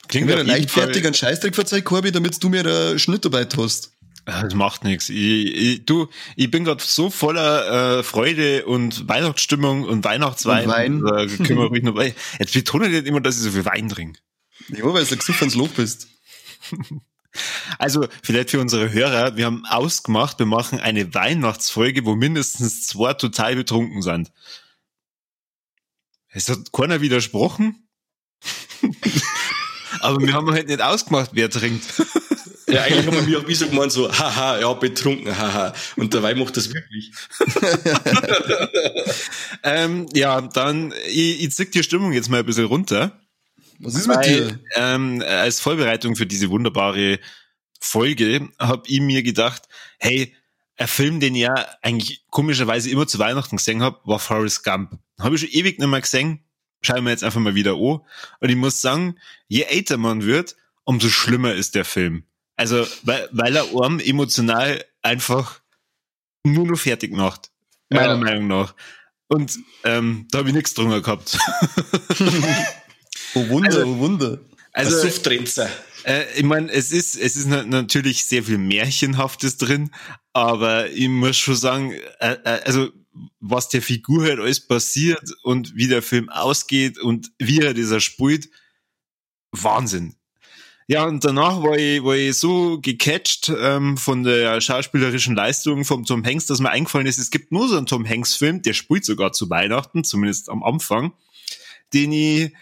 Klingt jeden leichtfertig einen Scheißdreck verzeiht, Corby, damit du mir eine Schnittarbeit hast. Das macht nichts. Ich, ich, du, ich bin gerade so voller äh, Freude und Weihnachtsstimmung und Weihnachtswein. Und Wein. Da können wir ruhig noch bei. Jetzt betone ich nicht immer, dass ich so viel Wein trinke. Ja, weil du gesucht ans Loch bist. Also vielleicht für unsere Hörer, wir haben ausgemacht, wir machen eine Weihnachtsfolge, wo mindestens zwei total betrunken sind. Es hat keiner widersprochen. Aber wir haben halt nicht ausgemacht, wer trinkt. Ja, eigentlich haben wir mir auch wie so gemeint, so, haha, ja, betrunken, haha. Und dabei macht das wirklich. Ähm, ja, dann, ich, ich zick die Stimmung jetzt mal ein bisschen runter. Was ist mit dir? ähm, als Vorbereitung für diese wunderbare Folge habe ich mir gedacht, hey, ein Film, den ich ja eigentlich komischerweise immer zu Weihnachten gesehen habe, war Forrest Gump. Habe ich schon ewig nicht mehr gesehen. Schauen wir jetzt einfach mal wieder an. Und ich muss sagen, je älter man wird, umso schlimmer ist der Film. Also, weil, weil er einem emotional einfach nur noch fertig macht. Meiner Ja. Meinung nach. Und ähm, da habe ich nichts drunter gehabt. Oh Wunder, also- oh Wunder. Also, Also, Sufttrenzer. Äh, ich meine, es ist, es ist na natürlich sehr viel Märchenhaftes drin, aber ich muss schon sagen, äh, äh, also was der Figur halt alles passiert und wie der Film ausgeht und wie er dieser spielt, Wahnsinn. Ja, und danach war ich, war ich so gecatcht ähm, von der schauspielerischen Leistung vom Tom Hanks, dass mir eingefallen ist, es gibt nur so einen Tom Hanks-Film, der spielt sogar zu Weihnachten, zumindest am Anfang, den ich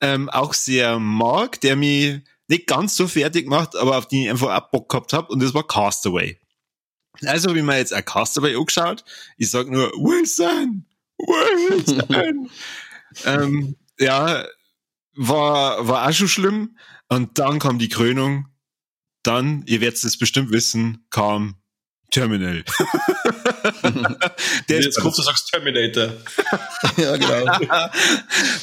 ähm, auch sehr mag, der mich nicht ganz so fertig macht, aber auf den ich einfach auch Bock gehabt habe, und das war Castaway. Also habe ich mir jetzt ein Castaway angeschaut. Ich sag nur, Wilson! Wilson! ähm, ja, war, war auch schon schlimm. Und dann kam die Krönung. Dann, ihr werdet es bestimmt wissen, kam Terminal. Der Jetzt ist kommst du sagst Terminator. ja, genau.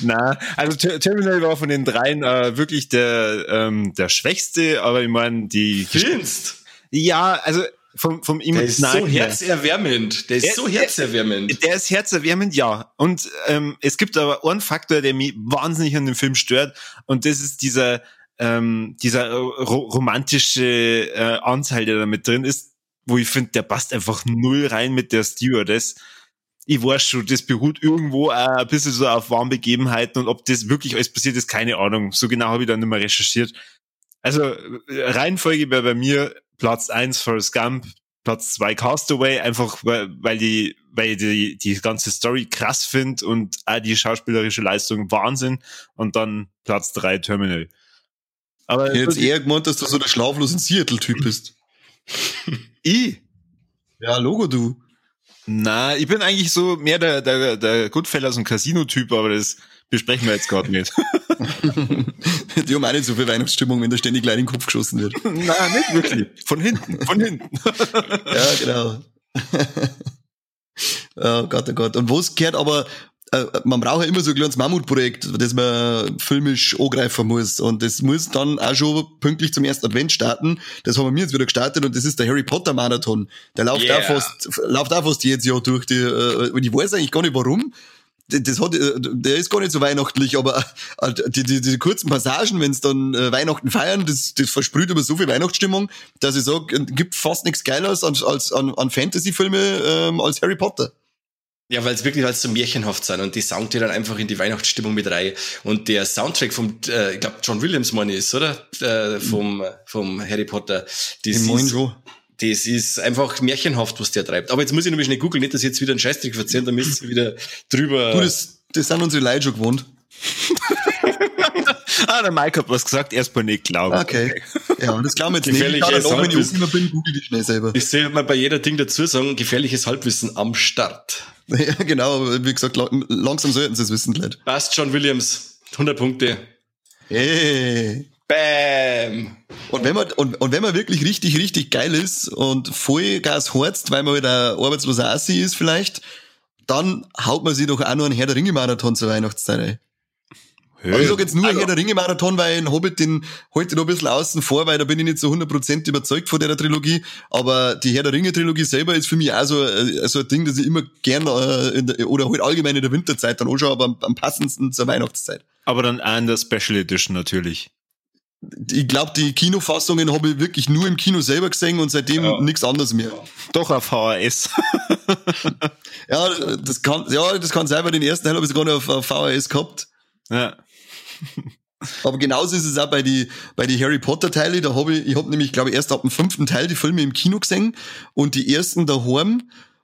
Na, also Ter- Terminal war von den dreien äh, wirklich der ähm, der schwächste, aber ich meine die Findest? ja, also vom vom Der ist so herzerwärmend. Der ist Der- so herzerwärmend. Der ist herzerwärmend, ja. Und ähm, es gibt aber einen Faktor, der mich wahnsinnig an dem Film stört, und das ist dieser ähm, dieser ro romantische äh, Anteil, der da mit drin ist. wo ich finde, der passt einfach null rein mit der Stewardess. Ich weiß schon, das beruht irgendwo auch ein bisschen so auf Warnbegebenheiten und ob das wirklich alles passiert ist, keine Ahnung. So genau habe ich dann nicht mehr recherchiert. Also Reihenfolge wäre bei mir Platz eins Forrest Gump, Platz zwei Castaway, einfach weil, weil die, weil die, die ganze Story krass finde und auch die schauspielerische Leistung Wahnsinn und dann Platz drei Terminal. Aber jetzt eher gemeint, dass du so der schlaflose Seattle-Typ bist. ich? Ja, Logo, du. Na, ich bin eigentlich so mehr der, der, der Goodfellas und Casino-Typ, aber das besprechen wir jetzt gerade nicht. Die haben auch nicht so viel Weihnachtsstimmung, wenn da ständig gleich in den Kopf geschossen wird. Nein, nicht wirklich. Von hinten, von hinten. ja, genau. oh Gott, oh Gott. Und was gehört aber, man braucht ja immer so ein kleines Mammutprojekt, das man filmisch angreifen muss. Und das muss dann auch schon pünktlich zum ersten Advent starten. Das haben wir jetzt wieder gestartet und das ist der Harry Potter Marathon. Der läuft yeah. auch fast, läuft auch fast jedes Jahr durch die, äh, und ich weiß eigentlich gar nicht warum das hat, äh, der ist gar nicht so weihnachtlich, aber äh, die, die, die kurzen Passagen, wenn es dann äh, Weihnachten feiern, das, das versprüht immer so viel Weihnachtsstimmung, dass ich sage, gibt fast nichts Geileres als, als an, an Fantasy-Filme ähm, als Harry Potter. Ja, weil es wirklich halt so märchenhaft sind und die saugt dir dann einfach in die Weihnachtsstimmung mit rein. Und der Soundtrack vom, äh, ich glaube, John Williams meine ist, oder? Äh, vom, vom Harry Potter. Das ist, das ist einfach märchenhaft, was der treibt. Aber jetzt muss ich nämlich schnell googeln, nicht, dass ich jetzt wieder einen Scheißtrick verzeihen, da müsst ihr wieder drüber. Du, das, das sind unsere Leute schon gewohnt. Ah, der Mike hat was gesagt, erstmal nicht glauben. Okay. Ja, und das glauben wir jetzt gefährliches nicht. wenn ich bin, google ich schnell selber. Ich sehe mal bei jeder Ding dazu sagen, gefährliches Halbwissen am Start. Ja, genau, wie gesagt, langsam sollten sie es wissen, Leute. Passt, John Williams. 100 Punkte. Hey. Bam! Und wenn man, und, und wenn man wirklich richtig, richtig geil ist und voll Gas horzt, weil man wieder halt arbeitsloser Assi ist vielleicht, dann haut man sich doch auch noch einen Herr der Ringe Marathon zur Weihnachtszeit. Hey. Aber ich sag jetzt nur also, Herr der Ringe Marathon, weil ein Hobbit den heute noch ein bisschen außen vor, weil da bin ich nicht so 100% überzeugt von der Trilogie. Aber die Herr der Ringe Trilogie selber ist für mich auch so, äh, so ein Ding, das ich immer gern, äh, der, oder halt allgemein in der Winterzeit dann anschaue, aber am, am passendsten zur Weihnachtszeit. Aber dann auch in der Special Edition natürlich ich glaube, die Kinofassungen habe ich wirklich nur im Kino selber gesehen und seitdem ja. nichts anderes mehr. Doch auf VHS. ja, das kann, ja, das kann sein, weil den ersten Teil habe ich sogar noch auf, auf VHS gehabt. Ja. Aber genauso ist es auch bei die, bei die Harry Potter Teile. Da habe ich, ich habe nämlich, glaube ich, erst ab dem fünften Teil die Filme im Kino gesehen und die ersten daheim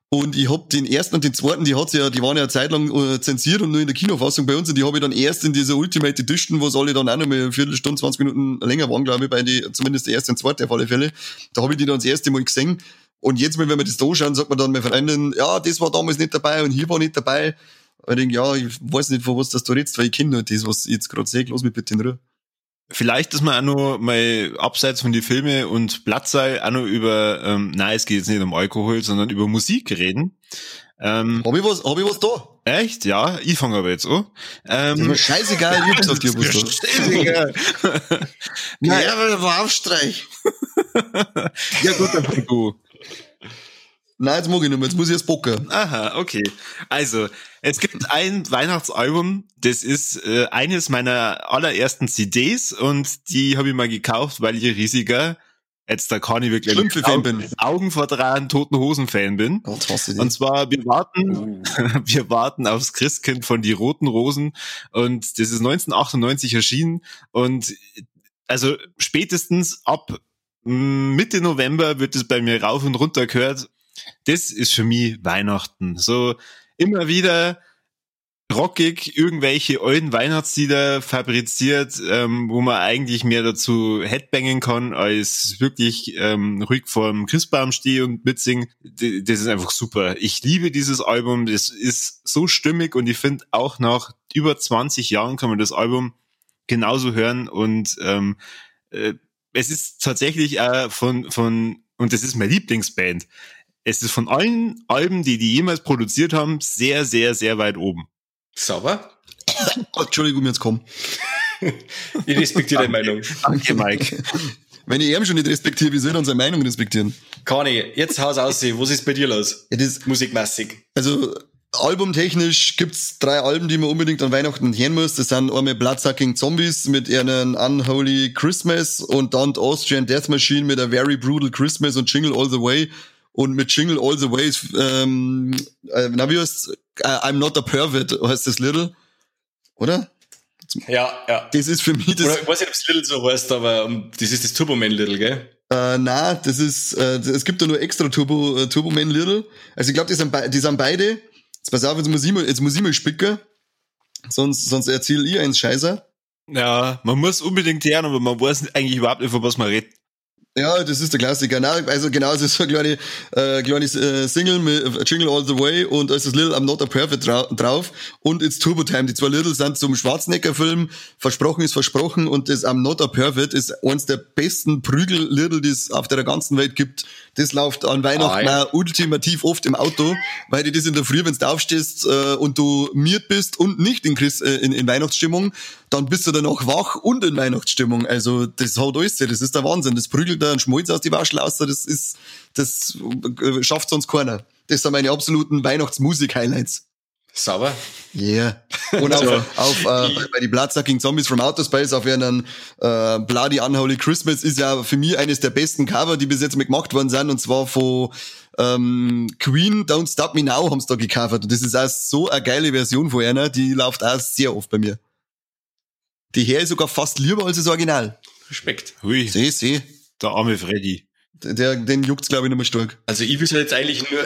und ich hab den ersten und den zweiten, die hat's ja, die waren ja eine Zeit lang äh, zensiert und nur in der Kinofassung bei uns. Und die habe ich dann erst in dieser Ultimate Edition, wo alle dann auch noch mal eine Viertelstunde, 20 Minuten länger waren, glaube ich, bei die, zumindest der erste und zweite auf alle Fälle. Da habe ich die dann das erste Mal gesehen. Und jetzt, wenn wir das da schauen, sagt man dann meine Freundin, ja, das war damals nicht dabei und hier war nicht dabei. Ich denke, ja, ich weiß nicht, von was das da redest, weil ich kenne nur das, was ich jetzt gerade sehe. Los mit bitte in Ruhe. Vielleicht, dass man auch noch mal abseits von die Filme und Platz sei, auch noch über, ähm, nein, es geht jetzt nicht um Alkohol, sondern über Musik reden. Ähm, hab ich was, hab ich was da? Echt? Ja, ich fange aber jetzt an. Ähm, ist mir scheißegal, ich hab's auf dir da. Scheißegal. Ja, aber war Aufstreich. ja gut, dann du. Nein, jetzt mag ich nicht mehr, jetzt muss ich jetzt bocken. Aha, okay. Also, es gibt ein Weihnachtsalbum, das ist äh, eines meiner allerersten CDs und die habe ich mal gekauft, weil ich riesiger, jetzt da kann ich wirklich Augen, bin. Augen vor dran, Toten Hosen Fan bin. Was und zwar, wir warten, oh. wir warten aufs Christkind von die Roten Rosen und das ist 1998 erschienen und also spätestens ab Mitte November wird es bei mir rauf und runter gehört das ist für mich Weihnachten. So immer wieder rockig irgendwelche alten Weihnachtslieder fabriziert, ähm, wo man eigentlich mehr dazu headbangen kann, als wirklich ähm, ruhig vorm Christbaum stehe und mitsingen. Das ist einfach super. Ich liebe dieses Album. Das ist so stimmig und ich finde auch nach über 20 Jahren kann man das Album genauso hören und ähm, äh, es ist tatsächlich äh, von, von, und das ist meine Lieblingsband es ist von allen Alben, die die jemals produziert haben, sehr, sehr, sehr weit oben. Sauber. Oh, Entschuldigung, jetzt komm. ich respektiere deine Meinung. Danke, Mike. Wenn ich eben schon nicht respektiere, wie soll ich dann seine Meinung respektieren? Kani, jetzt haus aus, was ist bei dir los? Ja, das, Musikmäßig. Also, albumtechnisch gibt's drei Alben, die man unbedingt an Weihnachten hören muss. Das sind einmal Bloodsucking Zombies mit ihren Unholy Christmas und dann Austrian Death Machine mit a Very Brutal Christmas und Jingle All the Way. Und mit Jingle All the Way, ähm, äh, na wie heißt äh, I'm Not a Pervert heißt das Little, oder? Ja, ja. Das ist für mich das. Oder, ich weiß nicht, ob es Little so heißt, aber um, das ist das Turboman Little, gell? Äh, na, das ist, äh, es gibt da nur extra Turbo, äh, Turboman Little. Also ich glaube, die sind, die sind beide. Jetzt pass auf, jetzt muss ich mal, jetzt muss ich mal spicken. Sonst, sonst erzähl ich eins Scheiße. Ja, man muss unbedingt hören, aber man weiß eigentlich überhaupt nicht, von was man redet. Ja, das ist der Klassiker. Na, also genau, es ist so eine kleine, äh, kleine äh, Single mit äh, Jingle All the Way und da ist das Little I'm Not a Perfect dra drauf und It's Turbo Time. Die zwei Little sind zum Schwarzenegger-Film. Versprochen ist versprochen und das I'm Not a Perfect ist eines der besten Prügel-Little, die es auf der ganzen Welt gibt. Das läuft an Weihnachten ah, ja. ultimativ oft im Auto, weil du das in der Früh, wenn du aufstehst äh, und du miert bist und nicht in, Christ, äh, in, in Weihnachtsstimmung, dann bist du danach wach und in Weihnachtsstimmung. Also das haut alles, das ist der Wahnsinn. Das prügelt da einen Schmolz aus die Waschel aus, das ist, das äh, schafft sonst keiner. Das sind meine absoluten Weihnachtsmusik-Highlights. Sauber. Yeah. Und auf, so. auf äh, bei die Bloodsucking Zombies from Outer Space auf ihren äh, Bloody Unholy Christmas ist ja für mich eines der besten Cover, die bis jetzt mal gemacht worden sind, und zwar von ähm, Queen Don't Stop Me Now haben sie da gecovert. Und das ist auch so eine geile Version von einer, die läuft auch sehr oft bei mir. Die her ist sogar fast lieber als das Original. Respekt. Hui. Seh, seh. Der arme Freddy. Der, den juckt's, glaube ich, nicht mehr stark. Also ich will jetzt eigentlich nur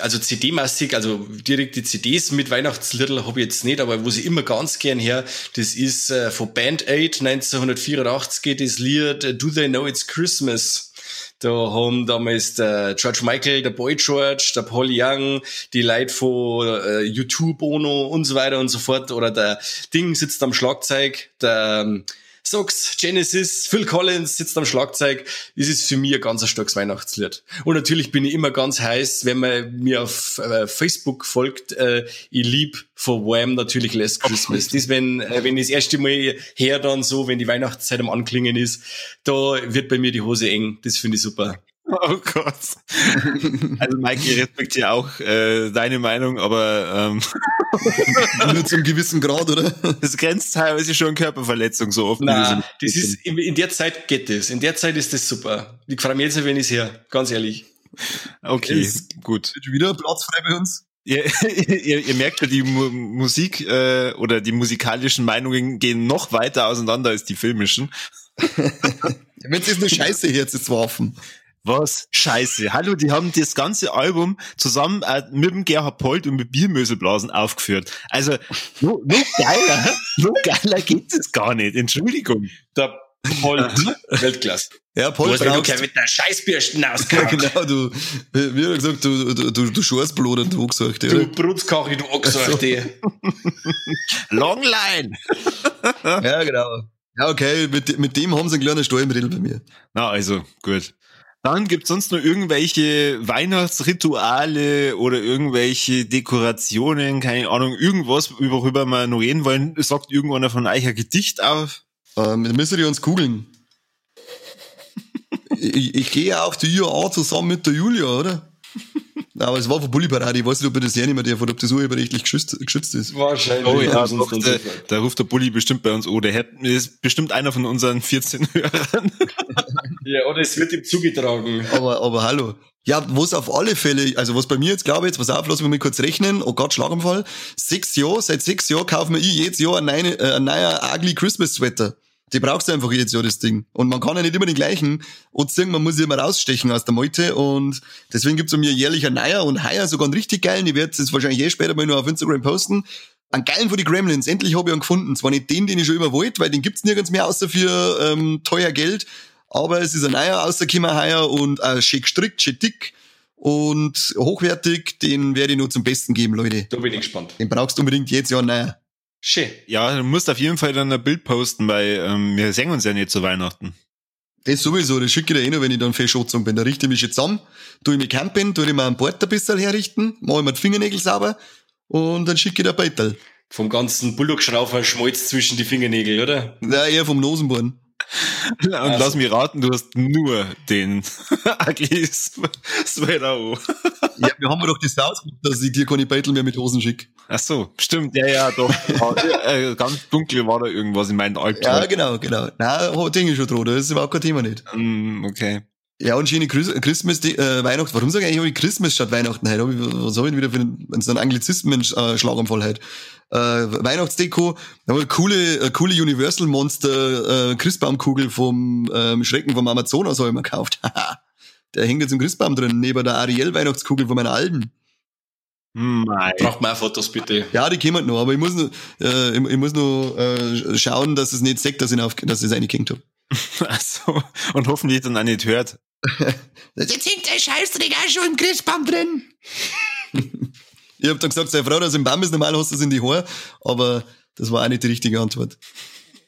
also CD-mäßig, also direkt die CDs mit Weihnachtsliedl habe ich jetzt nicht, aber wo sie immer ganz gern her, das ist äh, von Band Aid 1984 geht das Lied äh, Do They Know It's Christmas. Da haben damals der George Michael, der Boy George, der Paul Young, die Leute von äh, YouTube, Bono und so weiter und so fort, oder der Ding sitzt am Schlagzeug, der Sox, Genesis, Phil Collins sitzt am Schlagzeug. Das ist für mich ein ganz starkes Weihnachtslied. Und natürlich bin ich immer ganz heiß, wenn man mir auf äh, Facebook folgt. Äh, ich lieb von Wham natürlich Last Christmas. Das, wenn, äh, wenn ich das erste Mal her dann so, wenn die Weihnachtszeit am Anklingen ist, da wird bei mir die Hose eng. Das finde ich super. Oh Gott. Also Mike, ich respektiere auch äh, deine Meinung, aber ähm, nur zum gewissen Grad, oder? Das grenzt teilweise schon Körperverletzung so oft. Nein, das ist in, in, der Zeit geht das. In der Zeit ist das super. Ich freue mich jetzt, wenn ich es her, ganz ehrlich. Okay, ist gut. Wird wieder Platz frei bei uns? Ihr, ihr, ihr merkt ja, die Mu Musik äh, oder die musikalischen Meinungen gehen noch weiter auseinander als die filmischen. Wenn es ist eine Scheiße hier jetzt werfen. Was? Scheiße. Hallo, die haben das ganze Album zusammen äh, mit dem Gerhard Polt und mit Biermöselblasen aufgeführt. Also, noch, noch geiler, noch geiler geht es gar nicht. Entschuldigung. Der Polt, Weltklasse. Ja, Polt du hast mit der Scheißbürsten ausgehauen. Ja, genau, du, wie hat er gesagt, du, du, du, du Schorstblut du angesagt, ja. Du Brutzkachel, du also. Longline. ja, genau. Ja, okay, mit, mit dem haben sie einen kleinen Steuermittel bei mir. Na, also, gut. Dann gibt's sonst noch irgendwelche Weihnachtsrituale oder irgendwelche Dekorationen, keine Ahnung, irgendwas, worüber wir noch reden wollen. Sagt irgendeiner von euch ein Gedicht auf? Ähm, müssen die uns kugeln. ich, ich gehe ja auf die IAA zusammen mit der Julia, oder? Aber es war von Bulli Parade. Ich weiß nicht, ob ich das hernehmen darf oder ob das urheberrechtlich geschützt, geschützt ist. Wahrscheinlich. Oh ja, sonst der, da ruft der Bulli bestimmt bei uns. Oh, der hat, ist bestimmt einer von unseren 14 Hörern. ja, oder es wird ihm zugetragen. Aber, aber hallo. Ja, was auf alle Fälle, also was bei mir jetzt glaube ich, jetzt, was auf, lassen wir mal kurz rechnen, oh Gott, Schlaganfall. Sechs Jahre, seit sechs Jahren kaufen wir ich jedes Jahr ein, neue, äh, ein neuer Ugly Christmas Sweater. Die brauchst du einfach jedes Jahr, das Ding. Und man kann ja nicht immer den gleichen anziehen, man muss immer rausstechen aus der Meute. Und deswegen gibt's es mir jährlich ein neuer und heuer sogar einen richtig geilen. Ich werde es wahrscheinlich eh später mal nur auf Instagram posten. Einen geilen von die Gremlins. Endlich habe ich einen gefunden. Zwar nicht den, den ich schon immer wollte, weil den gibt's nirgends mehr außer für ähm, teuer Geld. Aber es ist ein neuer rausgekommen heuer und äh, schick gestrickt, schick dick und hochwertig. Den werde ich nur zum Besten geben, Leute. Da bin ich gespannt. Den brauchst du unbedingt jetzt Jahr neuer. Schön. Ja, du musst auf jeden Fall dann ein Bild posten, weil ähm, wir sehen uns ja nicht zu Weihnachten. Das sowieso, das schicke ich dir eh noch, wenn ich dann fest bin. Da richte ich mich jetzt zusammen, tue ich mich campen, tue ich mir ein Bord ein bisschen herrichten, mache ich mir die Fingernägel sauber und dann schicke ich dir ein Beitel. Vom ganzen Bulldog-Schraufer schmolz zwischen die Fingernägel, oder? Ja, eher vom Nosenborn. Und also. lass mich raten, du hast nur den ugly Sweater. Ja, wir haben doch das ausgemacht, dass ich dir keine Beitel mehr mit Hosen schicke. Ach so, stimmt, ja, ja, doch. äh, ganz dunkel war da irgendwas in meinen Albträumen. Ja, genau, genau. Nein, Ding ist schon dran, das ist überhaupt kein Thema nicht. Mm, okay. Ja, und schöne Christmas, äh, Weihnachten. Warum sage ich eigentlich Christmas statt Weihnachten heute? Was habe ich wieder für einen, so einen Anglizismen-Schlaganfall heute? Äh, Weihnachtsdeko, da haben wir eine coole, eine coole Universal Monster äh, Christbaumkugel vom ähm, Schrecken vom Amazonas habe ich mir gekauft. der hängt jetzt im Christbaum drin, neben der Ariel Weihnachtskugel von meiner Alben. Nein. Macht mal Fotos bitte. Ja, die kommen noch, aber ich muss nur, äh, ich, ich muss nur äh, schauen, dass es nicht sagt, dass ich, auf, dass ich es eingehängt habe. Achso, und hoffentlich dann auch nicht hört. Jetzt hängt der Scheißdreck auch schon im Christbaum drin. ich hab dann gesagt, sei froh, dass im Baum ist, normal hast du es in die Haare, aber das war auch nicht die richtige Antwort.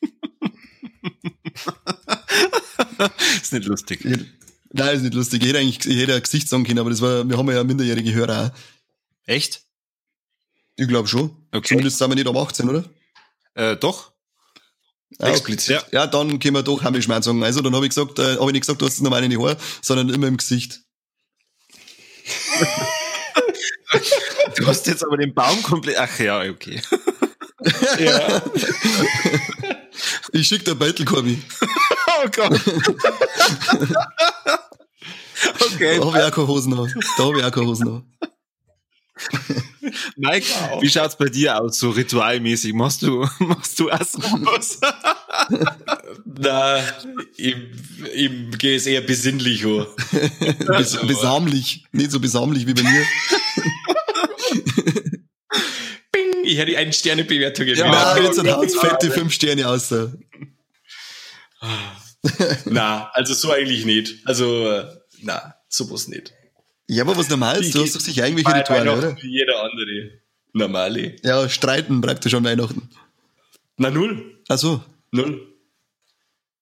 ist nicht lustig. Ich, nein, ist nicht lustig. Ich hätte eigentlich, ich hätte ein Gesicht sagen können, aber das war, wir haben ja minderjährige Hörer auch. Echt? Ich glaube schon. Okay. Zumindest sind wir nicht ab 18, oder? Äh, doch. Ah, Explizit. Ja. ja, dann können wir doch Hammelschmerz sagen. Also dann habe ich gesagt, äh, habe ich nicht gesagt, du hast es normal in die Haare, sondern immer im Gesicht. du hast jetzt aber den Baum komplett. Ach ja, okay. ja. Ich schicke dir Beitel, Korbi. oh Gott. okay. Da habe ich auch keine Hosen noch. Da habe ich auch keine Hosen noch. Mike, wow. wie schaut's bei dir aus, so ritualmäßig? Machst du, machst du raus? Na, ich, ich gehe es eher besinnlich hoch. Bes besamlich. Nicht so besamlich wie bei mir. Bing, ich hätte eine Sterne-Bewertung gegeben. Ja, ja jetzt haut's fette fünf Sterne aus. Na, also so eigentlich nicht. Also, äh, na, sowas nicht. Ja, aber was normal ist, du hast doch sicher irgendwelche Rituale, oder? Wie jeder andere. Normale. Ja, streiten praktisch an Weihnachten. Na, null. Ach so. Null.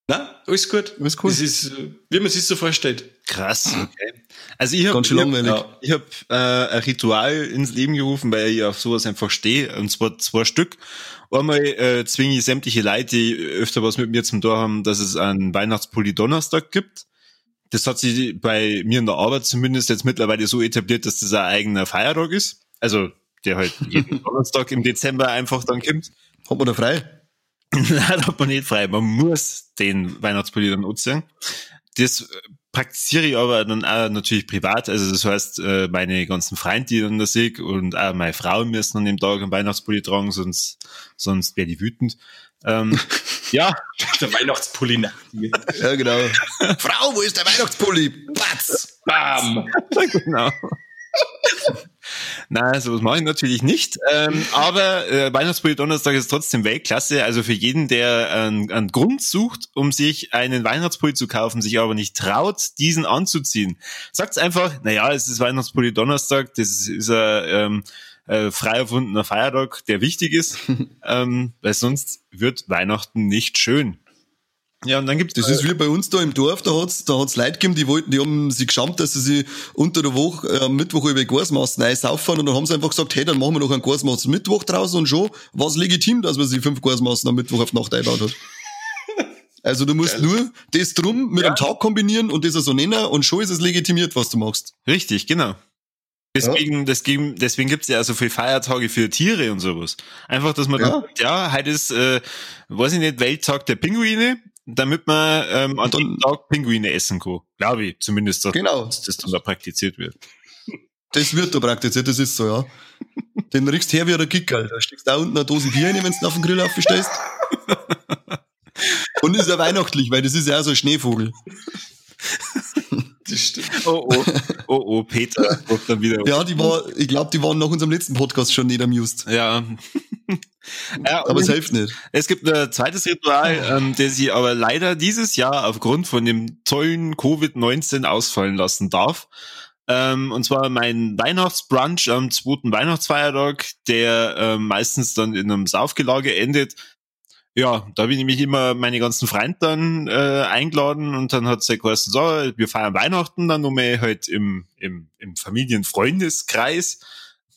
Na, alles gut. Alles cool. Das ist, wie man sich so vorstellt. Krass, okay. Also ich habe ich hab, ich hab, äh, ein Ritual ins Leben gerufen, weil ich auf sowas einfach stehe, und zwar zwei Stück. Einmal äh, zwinge ich sämtliche Leute, die öfter was mit mir zum Tor haben, dass es einen Weihnachtspulli Donnerstag gibt das hat sich bei mir in der Arbeit zumindest jetzt mittlerweile so etabliert, dass das ein eigener Feiertag ist. Also der halt jeden Donnerstag im Dezember einfach dann kommt. Hat man da frei? Nein, hat man nicht frei. Man muss den Weihnachtspulli dann anziehen. Das praktiziere ich aber dann auch natürlich privat. Also das heißt, äh, meine ganzen Freunde, die dann da sehe und auch meine Frau müssen an dem Tag einen Weihnachtspulli tragen, sonst, sonst wäre die wütend. Ähm, ja. Der Weihnachtspulli nach dir. Ja, genau. Frau, wo ist der Weihnachtspulli? Batz! Bam! genau. Nein, sowas mache ich natürlich nicht. Ähm, aber äh, Weihnachtspulli Donnerstag ist trotzdem Weltklasse. Also für jeden, der einen, einen Grund sucht, um sich einen Weihnachtspulli zu kaufen, sich aber nicht traut, diesen anzuziehen, sagt einfach, naja, es ist Weihnachtspulli Donnerstag, das ist, ist ein ähm, äh, frei erfundener Feiertag, der wichtig ist, ähm, weil sonst wird Weihnachten nicht schön. Ja, und dann gibt's das ist wie bei uns da im Dorf, da hat's, da hat's Leute gegeben, die wollten, die haben sich geschammt, dass sie sich unter der Woche, äh, am Mittwoch über Gasmaßen einsaufen und dann haben sie einfach gesagt, hey, dann machen wir doch einen Gasmaßen Mittwoch draußen und schon war es legitim, dass man sich fünf Gasmaßen am Mittwoch auf Nacht einbaut hat. Also du musst Geil. nur das drum mit ja. einem Tag kombinieren und das so nennen und schon ist es legitimiert, was du machst. Richtig, genau. Deswegen, ja. deswegen, deswegen gibt's ja so viele Feiertage für Tiere und sowas. Einfach, dass man, ja, dann, ja heute ist, äh, weiß ich nicht, Welttag der Pinguine, damit man ähm, an dem Tag Pinguine essen kann. Glaube ich, zumindest, dass, genau. dass das dann da praktiziert wird. Das wird da praktiziert, das ist so, ja. Den riechst her wie ein Gickerl. Da steckst du da unten eine Dose Bier rein, wenn du auf den Grill aufstellst. Und ist ja weihnachtlich, weil das ist ja auch so ein Schneevogel. Das stimmt. Oh, oh, oh, oh, Peter dann wieder. Ja, die war, ich glaube, die waren nach unserem letzten Podcast schon nicht amused. Ja. ja aber es hilft nicht. Es gibt ein zweites Ritual, ähm, das ich aber leider dieses Jahr aufgrund von dem tollen Covid-19 ausfallen lassen darf. Ähm, und zwar mein Weihnachtsbrunch am zweiten Weihnachtsfeiertag, der ähm, meistens dann in einem Saufgelage endet ja, da habe ich nämlich immer meine ganzen Freunde dann äh, eingeladen und dann hat sie geheißen, so, wir feiern Weihnachten dann nochmal halt im, im, im Familienfreundeskreis.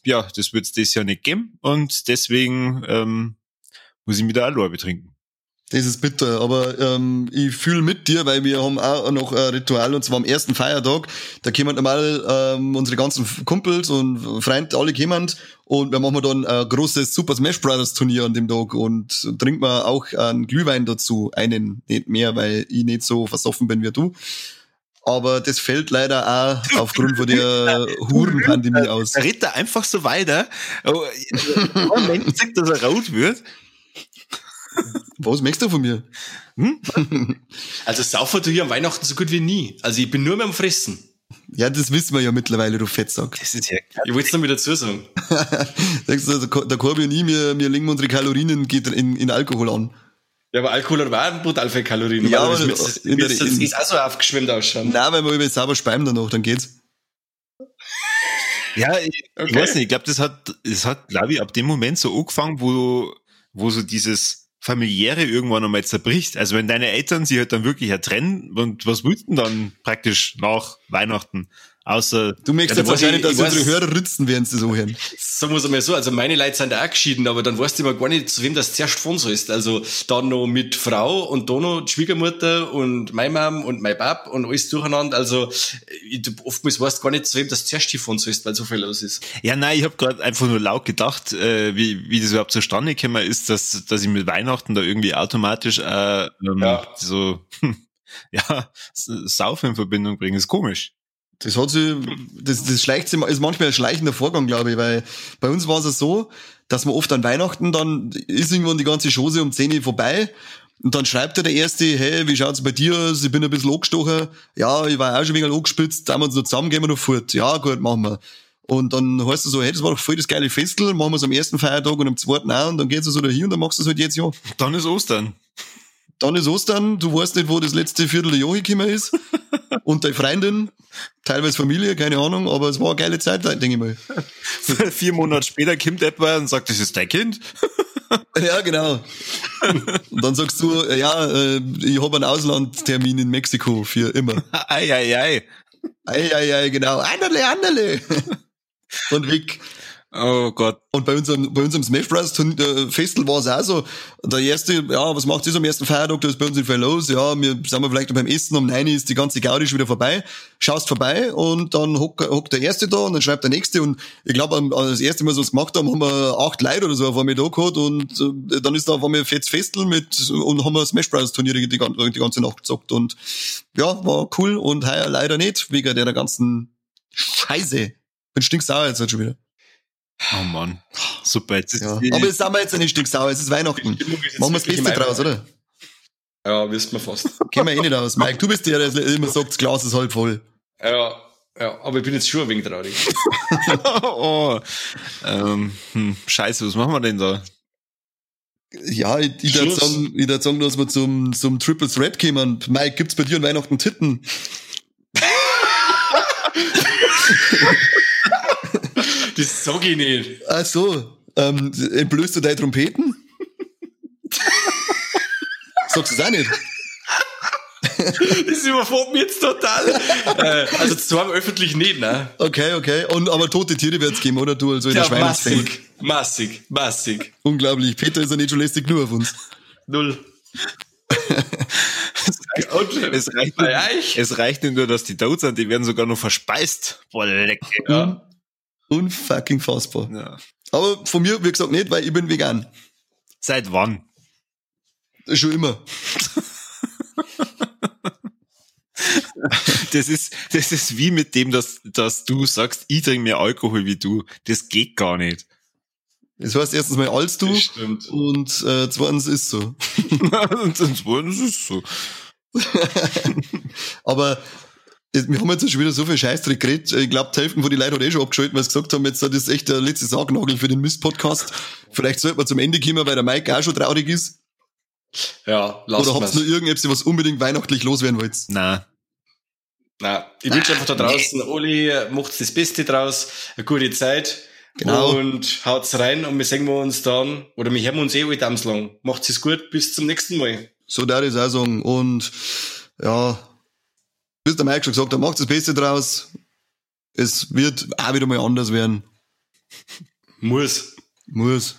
Ja, das wird es das Jahr nicht geben und deswegen ähm, muss ich mir da alleine betrinken. Das ist bitter, aber ähm, ich fühle mit dir, weil wir haben auch noch ein Ritual und zwar am ersten Feiertag. Da kommen normal ähm, unsere ganzen Kumpels und Freunde, alle kommen und wir machen dann ein großes Super Smash Brothers Turnier an dem Tag und trinken wir auch einen Glühwein dazu, einen, nicht mehr, weil ich nicht so versoffen bin wie du. Aber das fällt leider auch aufgrund von der Hurenpandemie aus. Er redet da einfach so weiter. Oh, sagt, dass er rot wird. Was möchtest du von mir? Hm? Also saufen du hier am Weihnachten so gut wie nie. Also ich bin nur mehr am Fressen. Ja, das wissen wir ja mittlerweile, du Fettsack. Das ist ja Ich wollte es noch wieder dazu sagen. Sagst du, der Korbi und ich, wir, wir legen unsere Kalorien in, in Alkohol an. Ja, aber Alkohol hat auch brutal viel Kalorien. Ja, aber das ist auch so aufgeschwemmt ausschauen. Nein, weil wir über sauber speimen danach, dann geht's. Ja, ich, okay. ich weiß nicht, ich glaube, das hat, das hat, glaube ich, ab dem Moment so angefangen, wo, wo so dieses familiäre irgendwann einmal zerbricht. Also wenn deine Eltern sich halt dann wirklich trennen, und was willst du denn dann praktisch nach Weihnachten? Außer. Du merkst ja, jetzt wahrscheinlich, dass unsere Hörer ritzen, während sie so hören. Sagen wir es einmal so, also meine Leute sind auch geschieden, aber dann weißt du immer gar nicht, zu wem das zuerst von so ist. Also dann noch mit Frau und dann noch die Schwiegermutter und meine Mom und mein Bab und alles durcheinander. Also ich, oftmals weißt du gar nicht, zu wem das zuerst von so ist, weil so viel los ist. Ja, nein, ich habe gerade einfach nur laut gedacht, äh, wie, wie das überhaupt zustande gekommen ist, dass, dass ich mit Weihnachten da irgendwie automatisch äh, ähm, ja. so ja, Saufen in Verbindung bringe. Ist komisch. Das hat sie, das, das schleicht sich, ist manchmal ein schleichender Vorgang, glaube ich, weil bei uns war es so, dass man oft an Weihnachten dann ist irgendwann die ganze Chose um 10 Uhr vorbei und dann schreibt er der Erste, hey, wie schaut's bei dir aus? Ich bin ein bisschen angestochen. Ja, ich war auch schon wegen angespitzt, da haben wir uns noch zusammen, gehen wir noch fort. Ja, gut, machen wir. Und dann heißt es so, hey, das war doch voll das geile Festel, machen wir es am ersten Feiertag und am zweiten auch und dann geht's so dahin und dann machst du es halt jetzt ja. Dann ist Ostern dann ist Ostern, du weißt nicht, wo das letzte Vierteljahr gekommen ist. und deine Freundin, teilweise Familie, keine Ahnung, aber es war eine geile Zeit, denke ich mal. Vier Monate später kommt etwa und sagt, das ist dein Kind. ja, genau. Und dann sagst du, ja, äh, ich habe einen Auslandtermin in Mexiko für immer. Ei, ei, ei. Ei, ei, ei, genau. Anderle, anderle. Und weg. Oh Gott. Und bei unserem, bei unserem Smash Bros. Festival war es auch so. Der erste, ja, was macht ihr am ersten Feiertag? Da ist bei uns nicht los. Ja, wir sind wir vielleicht beim Essen. Um neun ist die ganze Gaudi schon wieder vorbei. Schaust vorbei und dann hockt, hockt der erste da und dann schreibt der nächste. Und ich glaube, das erste Mal, was wir es gemacht haben, haben wir acht Leute oder so auf einmal da gehabt und äh, dann ist da auf einmal fettes Festel mit und haben wir Smash Bros. Turniere die, die ganze Nacht gezockt. Und ja, war cool und heuer leider nicht, wegen der ganzen Scheiße. Bin stinksauer jetzt halt schon wieder. Oh Mann. Super. Jetzt ist ja. Aber jetzt sind wir jetzt nicht sauer, es ist Weihnachten. Machen wir das Beste draus, oder? Ja, wissen wir fast. Kennen wir eh nicht aus. Mike, du bist der, der immer sagt, das Glas ist halb voll. Ja, ja, aber ich bin jetzt schon ein wenig traurig. oh, ähm, hm, scheiße, was machen wir denn da? Ja, ich, ich würde sagen, ich würd sagen, dass wir zum, zum Triple Threat kommen. Mike, gibt's bei dir an Weihnachten Titten? Das sag ich nicht. Ach so. Ähm, entblößt du deine Trompeten? Sagst du es auch nicht? Das überfordert mich jetzt total. äh, also zwar öffentlich nicht, ne? Okay, okay. Und, aber tote Tiere wird's geben, oder du? Also in ja, der massig, massig, massig. Unglaublich. Peter ist ja nicht schon lästig nur auf uns. Null. es, reicht, es reicht nicht nur, dass die tot sind, die werden sogar noch verspeist. Boah, lecker. Ja. Unfucking fassbar. Ja. Aber von mir, wie gesagt, nicht, weil ich bin vegan. Seit wann? Schon immer. das ist, das ist wie mit dem, dass, dass du sagst, ich trinke mehr Alkohol wie du. Das geht gar nicht. Das heißt erstens mal als du und äh, zweitens ist so. und zweitens ist so. Aber wir haben jetzt schon wieder so viel Scheißdreck geredet. Ich glaube, die Hälfte von den Leuten hat eh schon abgeschaltet, weil sie gesagt haben, jetzt das ist echt der letzte Sargnagel für den Mist-Podcast. Vielleicht sollten wir zum Ende kommen, weil der Mike auch schon traurig ist. Ja, lass Oder habt ihr noch irgendetwas, was unbedingt weihnachtlich loswerden wollt? Nein. Nein, ich wünsche einfach da draußen, Oli, macht das Beste draus, eine gute Zeit. Genau. Und haut's rein und wir sehen wir uns dann, oder wir hören uns eh alle lang. Macht's es gut, bis zum nächsten Mal. So da ich auch sagen. Und ja, bis der Mike schon gesagt hat, macht das Beste draus. Es wird auch wieder mal anders werden. Muss. Muss.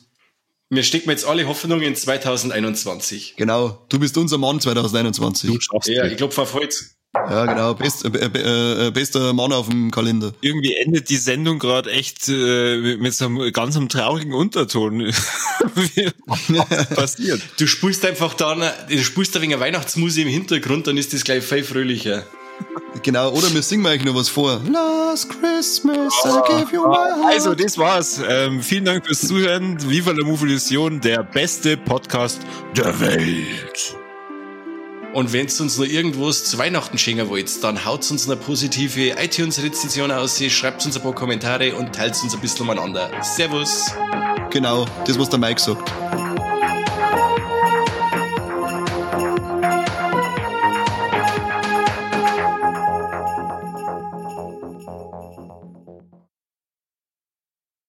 Wir stecken jetzt alle Hoffnung in 2021. Genau. Du bist unser Mann 2021. Du schaffst Ja, ich glaube, verfolgt. Ja, genau. Best, äh, äh, äh, bester Mann auf dem Kalender. Irgendwie endet die Sendung gerade echt äh, mit, so einem ganz einem traurigen Unterton. Wie- Was passiert? Du spulst einfach da, du spulst da wegen einer Weihnachtsmusik im Hintergrund, dann ist das gleich viel fröhlicher. Genau. Oder wir singen euch noch was vor. Last Christmas I gave you my heart. Also, das war's. Ähm, vielen Dank fürs Zuhören. Viva la Movilusion, der beste Podcast der Welt. Und wenn ihr uns noch irgendwas zu Weihnachten schenken wollt, dann haut uns eine positive iTunes-Rezension aus, schreibt uns ein paar Kommentare und teilt uns ein bisschen umeinander. Servus! Genau. Das, was der Mike sagt.